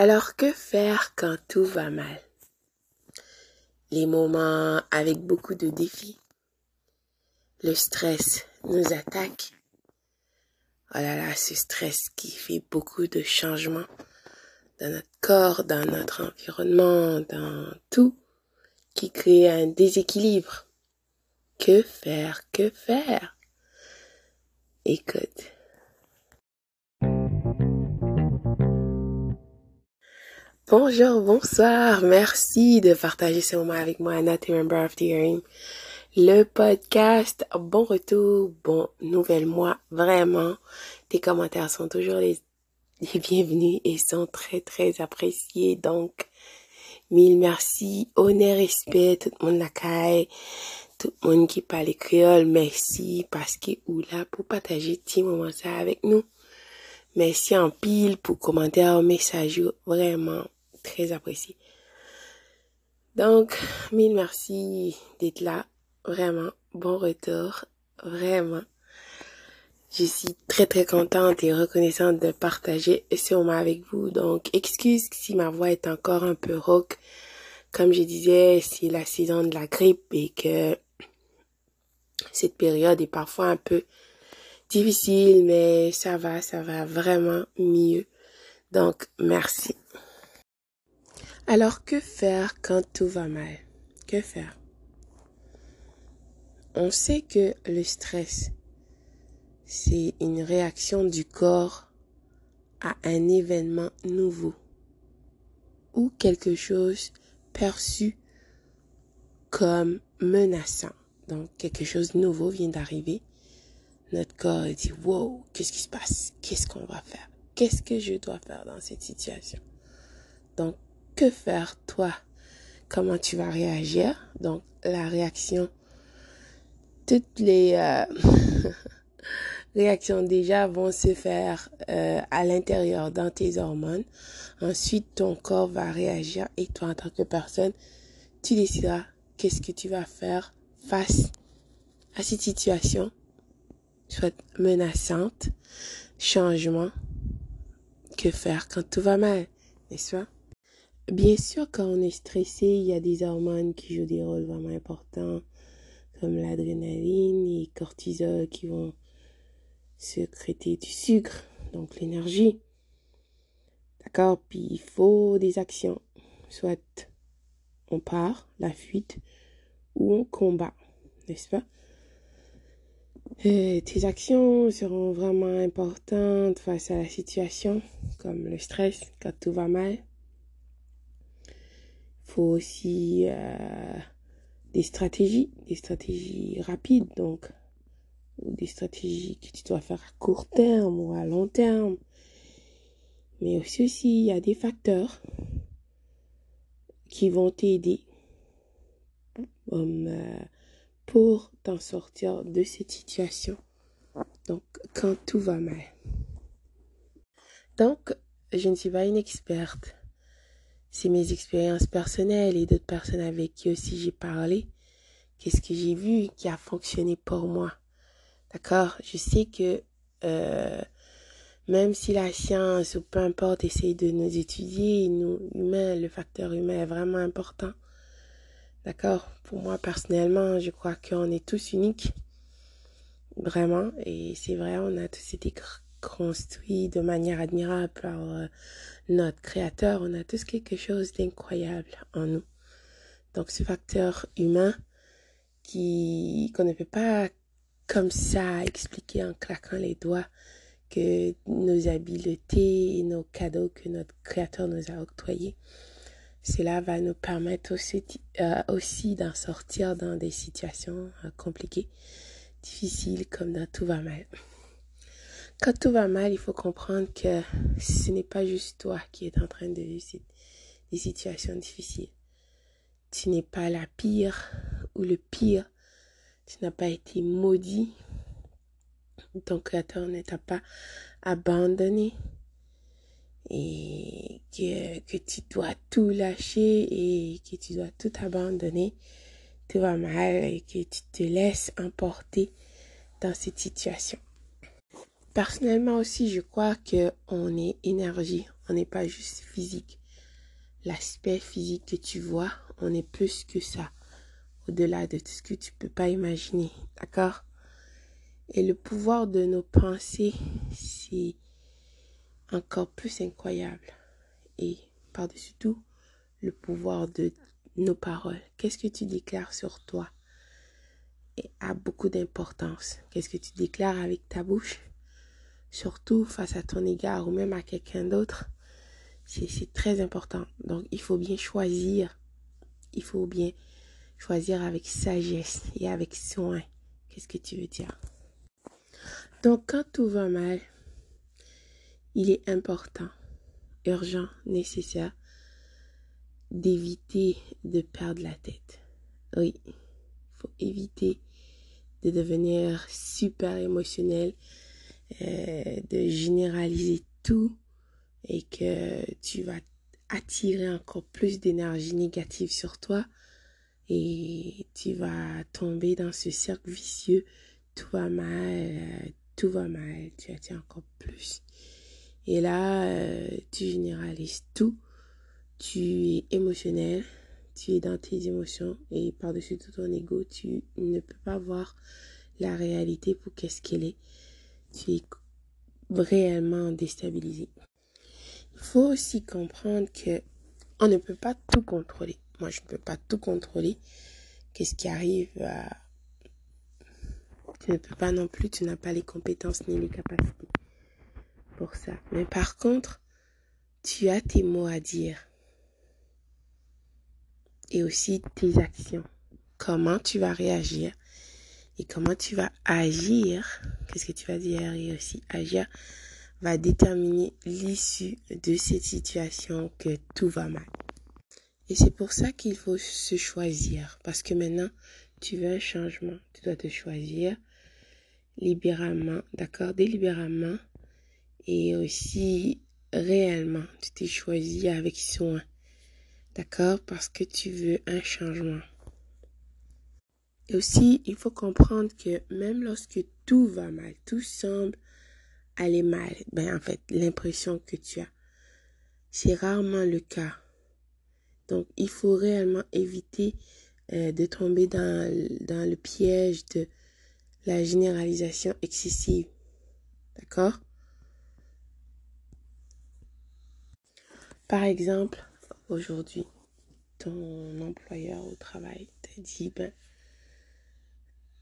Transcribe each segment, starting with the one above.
Alors que faire quand tout va mal? Les moments avec beaucoup de défis. Le stress nous attaque. Oh là là, ce stress qui fait beaucoup de changements dans notre corps, dans notre environnement, dans tout, qui crée un déséquilibre. Que faire? Que faire? Écoute. Bonjour, bonsoir, merci de partager ce moment avec moi, Anna, Member of the Hearing. Le podcast, bon retour, bon nouvel mois, vraiment. Tes commentaires sont toujours les, bienvenus et sont très, très appréciés. Donc, mille merci, honneur, respect, tout le monde la caille, tout le monde qui parle créole, merci parce que ou là pour partager petit moment ça avec nous. Merci en pile pour commentaires, messages, vraiment très apprécié. Donc, mille merci d'être là. Vraiment, bon retour. Vraiment. Je suis très très contente et reconnaissante de partager ce moment avec vous. Donc, excuse si ma voix est encore un peu rauque. Comme je disais, c'est la saison de la grippe et que cette période est parfois un peu difficile, mais ça va, ça va vraiment mieux. Donc, merci. Alors que faire quand tout va mal? Que faire? On sait que le stress, c'est une réaction du corps à un événement nouveau ou quelque chose perçu comme menaçant. Donc quelque chose de nouveau vient d'arriver. Notre corps dit, wow, qu'est-ce qui se passe? Qu'est-ce qu'on va faire? Qu'est-ce que je dois faire dans cette situation? Donc que faire toi? Comment tu vas réagir? Donc la réaction, toutes les euh, réactions déjà vont se faire euh, à l'intérieur dans tes hormones. Ensuite, ton corps va réagir et toi en tant que personne, tu décideras qu'est-ce que tu vas faire face à cette situation, soit menaçante, changement, que faire quand tout va mal, n'est-ce pas? Bien sûr, quand on est stressé, il y a des hormones qui jouent des rôles vraiment importants, comme l'adrénaline et cortisol qui vont sécréter du sucre, donc l'énergie. D'accord? Puis il faut des actions. Soit on part, la fuite, ou on combat, n'est-ce pas? Euh, Tes actions seront vraiment importantes face à la situation, comme le stress, quand tout va mal faut aussi euh, des stratégies, des stratégies rapides, donc, ou des stratégies que tu dois faire à court terme ou à long terme. Mais aussi, il y a des facteurs qui vont t'aider euh, pour t'en sortir de cette situation. Donc, quand tout va mal. Donc, je ne suis pas une experte c'est mes expériences personnelles et d'autres personnes avec qui aussi j'ai parlé. Qu'est-ce que j'ai vu qui a fonctionné pour moi? D'accord? Je sais que euh, même si la science ou peu importe essaye de nous étudier, nous, humains, le facteur humain est vraiment important. D'accord? Pour moi, personnellement, je crois qu'on est tous uniques. Vraiment. Et c'est vrai, on a tous été construit de manière admirable par euh, notre Créateur. On a tous quelque chose d'incroyable en nous. Donc ce facteur humain qui qu'on ne peut pas comme ça expliquer en claquant les doigts que nos habiletés et nos cadeaux que notre Créateur nous a octroyés. Cela va nous permettre aussi, euh, aussi d'en sortir dans des situations euh, compliquées, difficiles comme dans tout va mal. Quand tout va mal, il faut comprendre que ce n'est pas juste toi qui es en train de vivre des situations difficiles. Tu n'es pas la pire ou le pire. Tu n'as pas été maudit. Ton créateur ne t'a pas abandonné. Et que, que tu dois tout lâcher et que tu dois tout abandonner. Tout va mal et que tu te laisses emporter dans cette situation. Personnellement aussi, je crois que on est énergie, on n'est pas juste physique. L'aspect physique que tu vois, on est plus que ça, au-delà de tout ce que tu peux pas imaginer, d'accord? Et le pouvoir de nos pensées, c'est encore plus incroyable. Et par-dessus tout, le pouvoir de nos paroles. Qu'est-ce que tu déclares sur toi? Et a beaucoup d'importance. Qu'est-ce que tu déclares avec ta bouche? Surtout face à ton égard ou même à quelqu'un d'autre. C'est très important. Donc, il faut bien choisir. Il faut bien choisir avec sagesse et avec soin. Qu'est-ce que tu veux dire? Donc, quand tout va mal, il est important, urgent, nécessaire d'éviter de perdre la tête. Oui, il faut éviter de devenir super émotionnel, euh, de généraliser tout et que tu vas attirer encore plus d'énergie négative sur toi et tu vas tomber dans ce cercle vicieux. Tout va mal, euh, tout va mal, tu attires encore plus. Et là, euh, tu généralises tout. Tu es émotionnel, tu es dans tes émotions et par-dessus tout ton ego, tu ne peux pas voir la réalité pour qu'est-ce qu'elle est. Tu es réellement déstabilisé. Il faut aussi comprendre que on ne peut pas tout contrôler. Moi, je ne peux pas tout contrôler. Qu'est-ce qui arrive Tu ne peux pas non plus, tu n'as pas les compétences ni les capacités pour ça. Mais par contre, tu as tes mots à dire. Et aussi tes actions. Comment tu vas réagir et comment tu vas agir. Qu'est-ce que tu vas dire et aussi agir va déterminer l'issue de cette situation que tout va mal. Et c'est pour ça qu'il faut se choisir. Parce que maintenant, tu veux un changement. Tu dois te choisir libéralement, d'accord? Délibérément et aussi réellement, tu t'es choisi avec soin. D'accord? Parce que tu veux un changement. Et aussi, il faut comprendre que même lorsque tout va mal, tout semble aller mal, ben en fait, l'impression que tu as, c'est rarement le cas. Donc, il faut réellement éviter euh, de tomber dans, dans le piège de la généralisation excessive. D'accord? Par exemple, aujourd'hui, ton employeur au travail t'a dit, ben,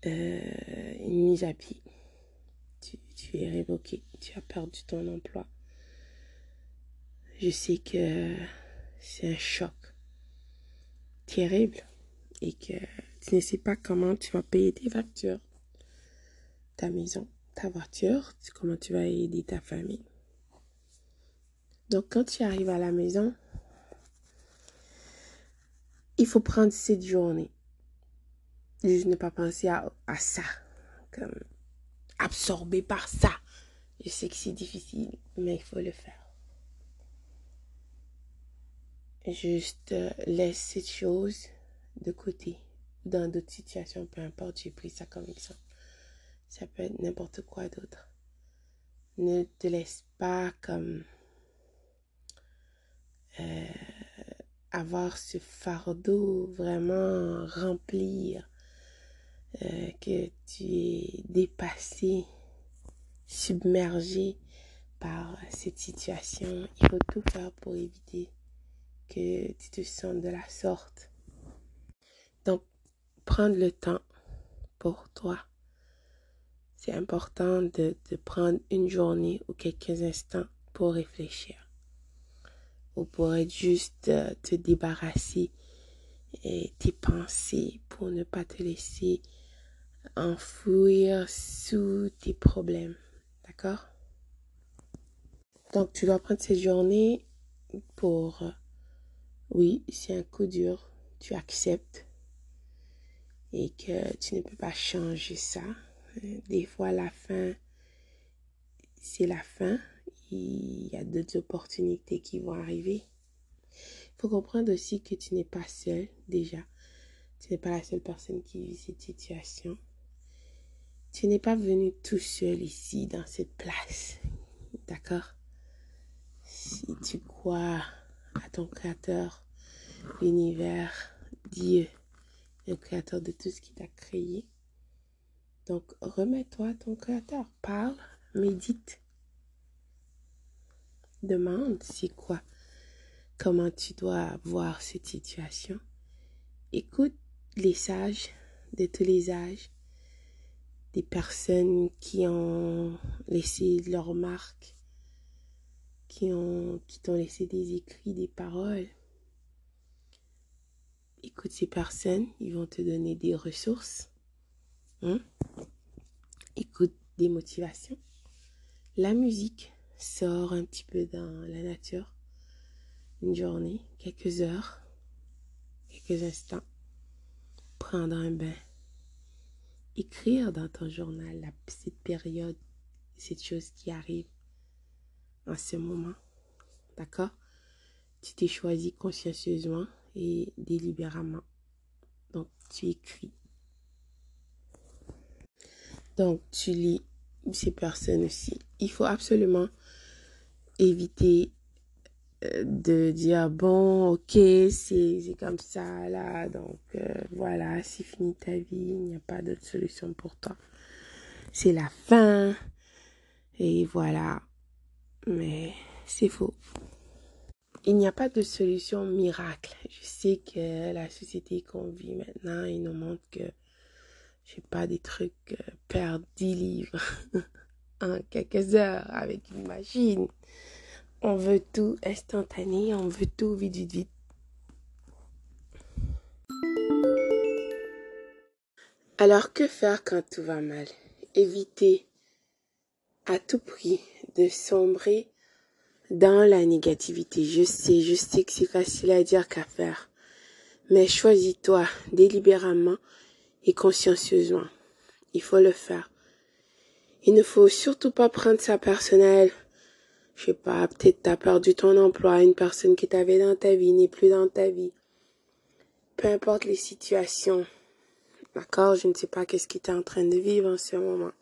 euh, une mise à pied. Tu, tu, es révoqué, tu as perdu ton emploi. Je sais que c'est un choc terrible et que tu ne sais pas comment tu vas payer tes factures, ta maison, ta voiture, comment tu vas aider ta famille. Donc, quand tu arrives à la maison, il faut prendre cette journée. Je n'ai pas pensé à, ça, comme absorbé par ça. Je sais que c'est difficile, mais il faut le faire. Juste euh, laisse cette chose de côté. Dans d'autres situations, peu importe, j'ai pris ça comme exemple. Ça peut être n'importe quoi d'autre. Ne te laisse pas comme euh, avoir ce fardeau vraiment remplir, euh, que tu es dépassé, submergé par cette situation. Il faut tout faire pour éviter que tu te sentes de la sorte. Donc, prendre le temps pour toi. C'est important de, prendre une journée ou quelques instants pour réfléchir ou pour être juste euh, te débarrasser et tes pensées pour ne pas te laisser enfouir sous tes problèmes. D'accord? Donc tu dois prendre cette journée pour... Euh, oui, c'est un coup dur. Tu acceptes et que tu ne peux pas changer ça. Des fois, la fin, c'est la fin il y a d'autres opportunités qui vont arriver. Il faut comprendre aussi que tu n'es pas seul déjà. Tu n'es pas la seule personne qui vit cette situation. Tu n'es pas venu tout seul ici, dans cette place. D'accord? Si tu crois à ton Créateur, l'univers, Dieu, le Créateur de tout ce qui t'a créé, donc remets-toi à ton Créateur. Parle, médite. Demande c'est quoi, comment tu dois voir cette situation. Écoute les sages de tous les âges, des personnes qui ont laissé leur marque, qui qui t'ont laissé des écrits, des paroles. Écoute ces personnes, ils vont te donner des ressources. Hein? Écoute des motivations. La musique sort un petit peu dans la nature. Une journée, quelques heures, quelques instants. Prendre un bain écrire dans ton journal la petite période, cette chose qui arrive en ce moment. D'accord? Tu t'es choisi consciencieusement et délibérément. Donc, tu écris. Donc, tu lis ces personnes aussi. Il faut absolument éviter de dire bon ok c'est comme ça là donc euh, voilà c'est fini ta vie il n'y a pas d'autre solution pour toi. C'est la fin. Et voilà. Mais c'est faux. Il n'y a pas de solution miracle. Je sais que la société qu'on vit maintenant il nous montre que je sais pas des trucs euh, perdre 10 livres en quelques heures avec une machine on veut tout instantané, on veut tout vite, vite, vite. Alors que faire quand tout va mal? Éviter à tout prix de sombrer dans la négativité. Je sais, je sais que c'est facile à dire qu'à faire. Mais choisis-toi délibérément et consciencieusement. Il faut le faire. Il ne faut surtout pas prendre ça personnel je sais pas, peut-être t'as perdu ton emploi, une personne qui t'avait dans ta vie n'est plus dans ta vie. Peu importe les situations. D'accord? Je ne sais pas qu'est-ce qui t'es en train de vivre en ce moment.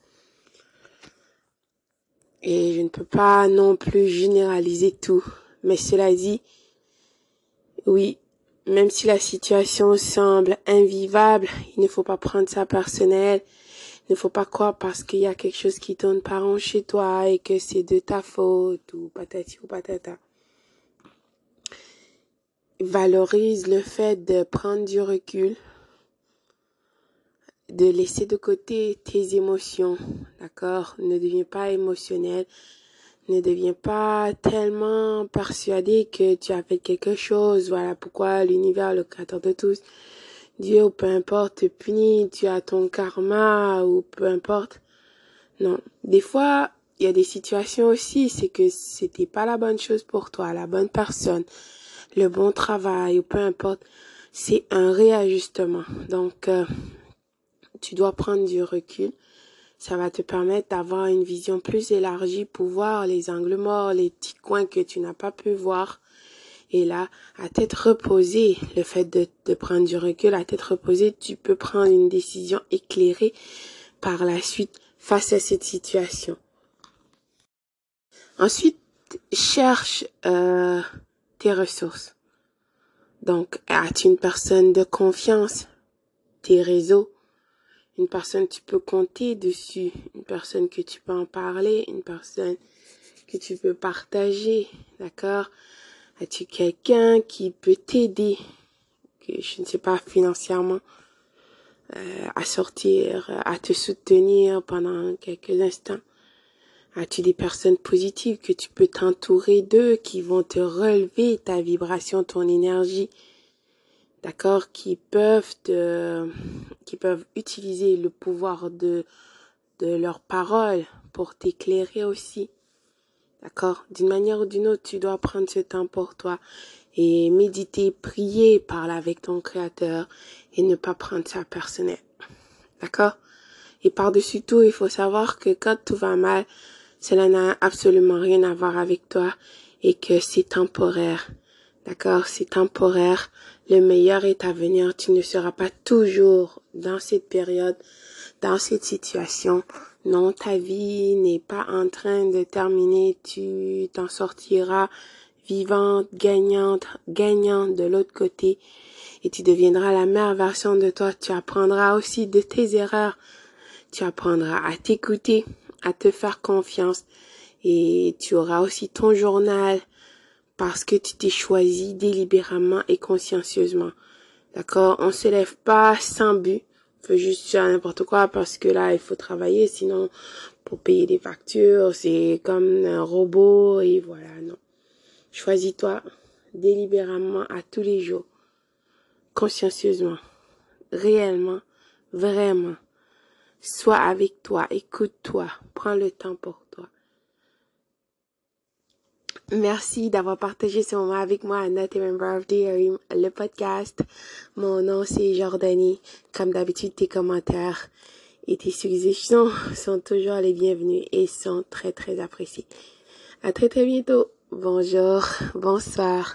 Et je ne peux pas non plus généraliser tout. Mais cela dit, oui, même si la situation semble invivable, il ne faut pas prendre ça personnel ne faut pas croire parce qu'il y a quelque chose qui tourne pas rond chez toi et que c'est de ta faute ou patati ou patata. Valorise le fait de prendre du recul, de laisser de côté tes émotions, d'accord? Ne deviens pas émotionnel, ne deviens pas tellement persuadé que tu as fait quelque chose, voilà pourquoi l'univers, le créateur de tous, Dieu peu importe te punit, tu as ton karma ou peu importe. Non, des fois, il y a des situations aussi, c'est que c'était pas la bonne chose pour toi, la bonne personne, le bon travail ou peu importe. C'est un réajustement. Donc, euh, tu dois prendre du recul. Ça va te permettre d'avoir une vision plus élargie pour voir les angles morts, les petits coins que tu n'as pas pu voir et là, à tête reposée, le fait de, de prendre du recul, à tête reposée, tu peux prendre une décision éclairée par la suite face à cette situation. Ensuite, cherche euh, tes ressources. Donc, as-tu une personne de confiance, tes réseaux, une personne tu peux compter dessus, une personne que tu peux en parler, une personne que tu peux partager, d'accord? As-tu quelqu'un qui peut t'aider, que je ne sais pas financièrement, euh, à sortir, à te soutenir pendant quelques instants? As-tu des personnes positives que tu peux t'entourer d'eux, qui vont te relever ta vibration, ton énergie, d'accord, qui peuvent te, qui peuvent utiliser le pouvoir de, de leurs paroles pour t'éclairer aussi? D'accord? D'une manière ou d'une autre, tu dois prendre ce temps pour toi et méditer, prier, parler avec ton créateur et ne pas prendre ça personnel. D'accord? Et par-dessus tout, il faut savoir que quand tout va mal, cela n'a absolument rien à voir avec toi et que c'est temporaire. D'accord? C'est temporaire. Le meilleur est à venir. Tu ne seras pas toujours dans cette période dans cette situation. Non, ta vie n'est pas en train de terminer. Tu t'en sortiras vivante, gagnante, gagnant de l'autre côté. Et tu deviendras la meilleure version de toi. Tu apprendras aussi de tes erreurs. Tu apprendras à t'écouter, à te faire confiance. Et tu auras aussi ton journal parce que tu t'es choisi délibérément et consciencieusement. D'accord? On se lève pas sans but. Fait juste faire n'importe quoi parce que là, il faut travailler. Sinon, pour payer des factures, c'est comme un robot et voilà, non. Choisis-toi délibérément à tous les jours, consciencieusement, réellement, vraiment. Sois avec toi, écoute-toi, prends le temps pour toi. Merci d'avoir partagé ce moment avec moi à Not of le podcast. Mon nom c'est Jordanie. Comme d'habitude, tes commentaires et tes suggestions sont toujours les bienvenus et sont très très appréciés. À très très bientôt. Bonjour, bonsoir.